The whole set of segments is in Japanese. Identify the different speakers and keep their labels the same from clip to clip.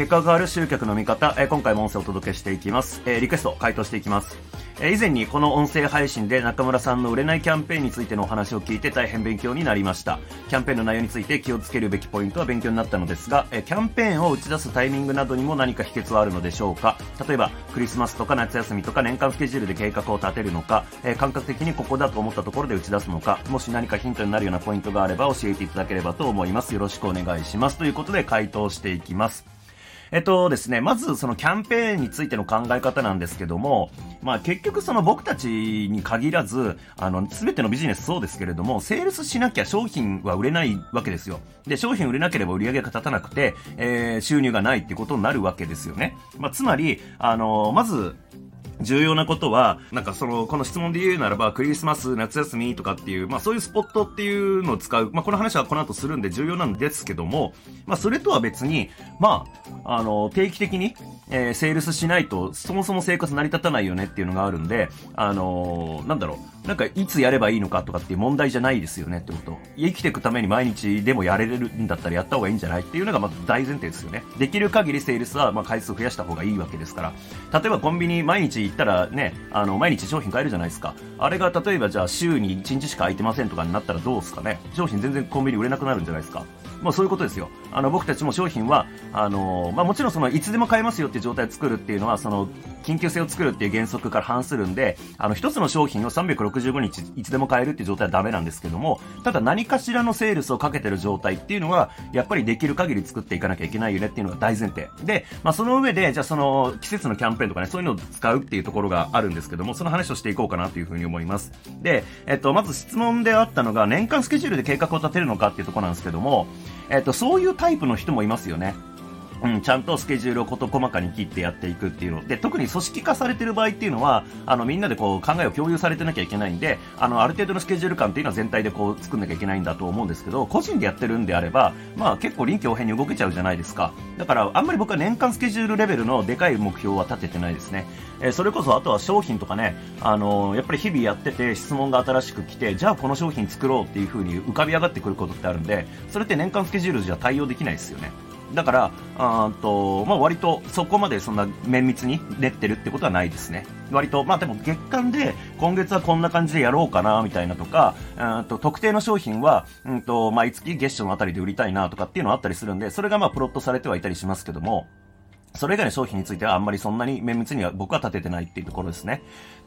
Speaker 1: 結果が変わる集客の見方、え、今回も音声をお届けしていきます。え、リクエスト回答していきます。え、以前にこの音声配信で中村さんの売れないキャンペーンについてのお話を聞いて大変勉強になりました。キャンペーンの内容について気をつけるべきポイントは勉強になったのですが、え、キャンペーンを打ち出すタイミングなどにも何か秘訣はあるのでしょうか例えば、クリスマスとか夏休みとか年間スケジュールで計画を立てるのか、え、感覚的にここだと思ったところで打ち出すのか、もし何かヒントになるようなポイントがあれば教えていただければと思います。よろしくお願いします。ということで回答していきます。えっとですね、まずそのキャンペーンについての考え方なんですけども、まあ結局その僕たちに限らず、あの、すべてのビジネスそうですけれども、セールスしなきゃ商品は売れないわけですよ。で、商品売れなければ売り上げが立たなくて、えー、収入がないってことになるわけですよね。まあつまり、あの、まず、重要なことは、なんかその、この質問で言うならば、クリスマス、夏休みとかっていう、まあそういうスポットっていうのを使う、まあこの話はこの後するんで重要なんですけども、まあそれとは別に、まあ、あの、定期的に、えー、セールスしないと、そもそも生活成り立たないよねっていうのがあるんで、あのー、なんだろう、なんかいつやればいいのかとかっていう問題じゃないですよねってこと。生きていくために毎日でもやれるんだったらやった方がいいんじゃないっていうのがまず大前提ですよね。できる限りセールスはま回数増やした方がいいわけですから。例えばコンビニ毎日行ったらね、あの、毎日商品買えるじゃないですか。あれが例えばじゃあ週に1日しか空いてませんとかになったらどうですかね。商品全然コンビニ売れなくなるんじゃないですか。まあそういうことですよ。あの、僕たちも商品は、あの、まあもちろんその、いつでも買えますよっていう状態を作るっていうのは、その、緊急性を作るっていう原則から反するんで、あの、一つの商品を365日いつでも買えるっていう状態はダメなんですけども、ただ何かしらのセールスをかけてる状態っていうのは、やっぱりできる限り作っていかなきゃいけないよねっていうのが大前提。で、まあその上で、じゃあその、季節のキャンペーンとかね、そういうのを使うっていうところがあるんですけども、その話をしていこうかなというふうに思います。で、えっと、まず質問であったのが、年間スケジュールで計画を立てるのかっていうところなんですけども、えっと、そういうタイプの人もいますよね。うん、ちゃんとスケジュールを事細かに切ってやっていくっていうので、特に組織化されてる場合っていうのは、あの、みんなでこう、考えを共有されてなきゃいけないんで、あの、ある程度のスケジュール感っていうのは全体でこう、作んなきゃいけないんだと思うんですけど、個人でやってるんであれば、まあ結構臨機応変に動けちゃうじゃないですか。だから、あんまり僕は年間スケジュールレベルのでかい目標は立ててないですね。えー、それこそ、あとは商品とかね、あのー、やっぱり日々やってて質問が新しく来て、じゃあこの商品作ろうっていう風に浮かび上がってくることってあるんで、それって年間スケジュールじゃ対応できないですよね。だから、あとまあ、割とそこまでそんな綿密に練ってるってことはないですね。割と、まあでも月間で今月はこんな感じでやろうかなみたいなとか、と特定の商品は、うんと毎月月初のあたりで売りたいなとかっていうのはあったりするんで、それがまあプロットされてはいたりしますけども、それ以外の商品についてはあんまりそんなに綿密には僕は立ててないっていうところですね。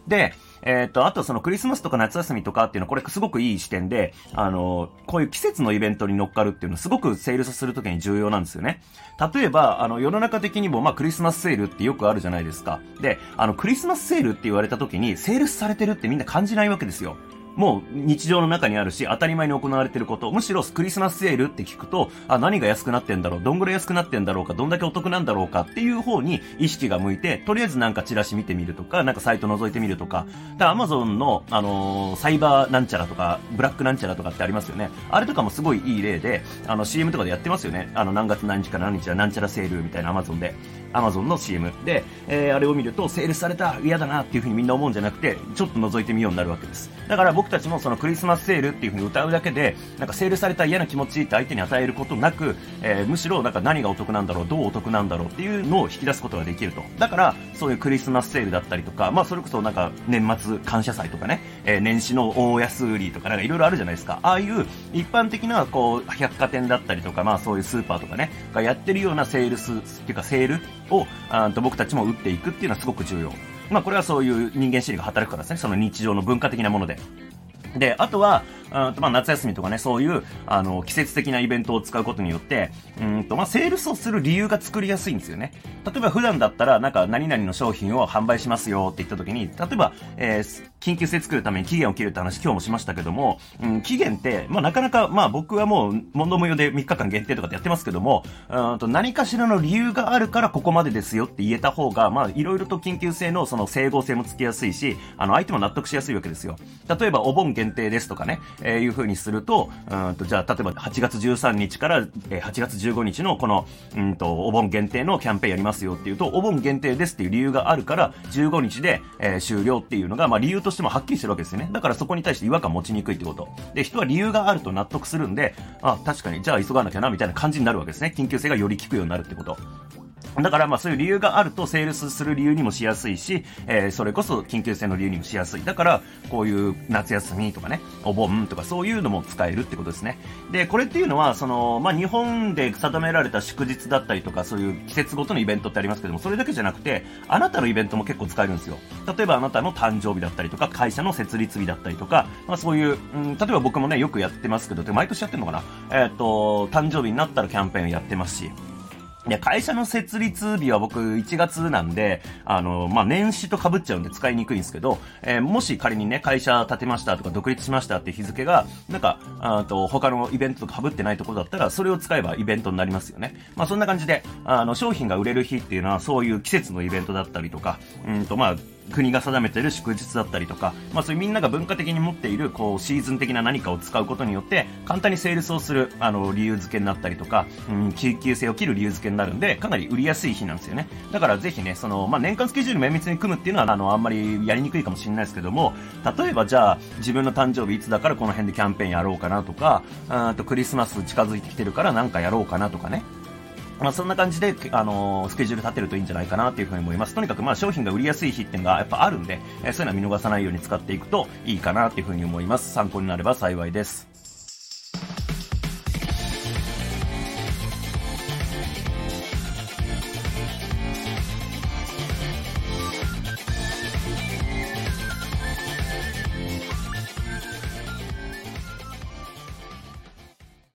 Speaker 1: で、えっ、ー、と、あとそのクリスマスとか夏休みとかっていうのはこれすごくいい視点で、あの、こういう季節のイベントに乗っかるっていうのはすごくセールスするときに重要なんですよね。例えば、あの、世の中的にもまあクリスマスセールってよくあるじゃないですか。で、あの、クリスマスセールって言われたときにセールスされてるってみんな感じないわけですよ。もう日常の中にあるし、当たり前に行われていること、むしろクリスマスセールって聞くと、あ、何が安くなってんだろう、どんぐらい安くなってんだろうか、どんだけお得なんだろうかっていう方に意識が向いて、とりあえずなんかチラシ見てみるとか、なんかサイト覗いてみるとか、だアマゾンの、あのー、サイバーなんちゃらとか、ブラックなんちゃらとかってありますよね。あれとかもすごいいい例で、あの CM とかでやってますよね。あの何月何日から何日はなんちゃらセールみたいなアマゾンで。アマゾンの CM で、えー、あれを見ると、セールされた、嫌だなっていう風にみんな思うんじゃなくて、ちょっと覗いてみようになるわけです。だから僕たちもそのクリスマスセールっていう風に歌うだけで、なんかセールされた嫌な気持ちって相手に与えることなく、えー、むしろなんか何がお得なんだろう、どうお得なんだろうっていうのを引き出すことができると。だから、そういうクリスマスセールだったりとか、まあそれこそなんか年末感謝祭とかね、えー、年始の大安売りとかなんかいろいろあるじゃないですか。ああいう一般的なこう、百貨店だったりとか、まあそういうスーパーとかね、がやってるようなセールスっていうかセールを、あと僕たちも打っていくっていうのはすごく重要。まあこれはそういう人間心理が働くからですね、その日常の文化的なもので。で、あとは、うんとまあ、夏休みとかね、そういう、あの、季節的なイベントを使うことによって、うんと、まあ、セールスをする理由が作りやすいんですよね。例えば普段だったら、なんか、何々の商品を販売しますよって言った時に、例えば、えー、緊急性作るために期限を切るって話今日もしましたけども、うん、期限って、まあ、なかなか、まあ、僕はもう、問答無用で3日間限定とかってやってますけども、うんと、何かしらの理由があるからここまでですよって言えた方が、まあ、いろいろと緊急性のその整合性もつきやすいし、あの、相手も納得しやすいわけですよ。例えば、お盆限定ですとかね、えー、いう風にすると、うんと、じゃあ、例えば8月13日から、え、8月15日のこの、うんと、お盆限定のキャンペーンやりますよっていうと、お盆限定ですっていう理由があるから、15日で、えー、終了っていうのが、まあ理由としてもはっきりしてるわけですよね。だからそこに対して違和感持ちにくいってこと。で、人は理由があると納得するんで、あ、確かに、じゃあ急がなきゃな、みたいな感じになるわけですね。緊急性がより効くようになるってこと。だからまあそういう理由があるとセールスする理由にもしやすいし、えー、それこそ緊急性の理由にもしやすい。だからこういう夏休みとかね、お盆とかそういうのも使えるってことですね。で、これっていうのは、その、まあ日本で定められた祝日だったりとかそういう季節ごとのイベントってありますけども、それだけじゃなくて、あなたのイベントも結構使えるんですよ。例えばあなたの誕生日だったりとか、会社の設立日だったりとか、まあそういう、うん、例えば僕もね、よくやってますけど、毎年やってるのかな？えっ、ー、と、誕生日になったらキャンペーンやってますし、いや、会社の設立日は僕1月なんで、あの、まあ、年始と被っちゃうんで使いにくいんですけど、えー、もし仮にね、会社建てましたとか独立しましたって日付が、なんか、あと、他のイベントとか被ってないところだったら、それを使えばイベントになりますよね。まあ、そんな感じで、あの、商品が売れる日っていうのは、そういう季節のイベントだったりとか、うんと、まあ、国が定めている祝日だったりとか、まあそういうみんなが文化的に持っている、こう、シーズン的な何かを使うことによって、簡単にセールスをする、あの、理由付けになったりとか、うん、救急性を切る理由付けになるんで、かなり売りやすい日なんですよね。だからぜひね、その、まあ年間スケジュール綿密に組むっていうのは、あの、あんまりやりにくいかもしれないですけども、例えばじゃあ、自分の誕生日いつだからこの辺でキャンペーンやろうかなとか、あとクリスマス近づいてきてるからなんかやろうかなとかね。まあ、そんな感じで、あのー、スケジュール立てるといいんじゃないかなというふうに思います。とにかく、まあ、商品が売りやすい日っていうのがやっぱあるんで、えー、そういうのは見逃さないように使っていくといいかなというふうに思います。参考になれば幸いです。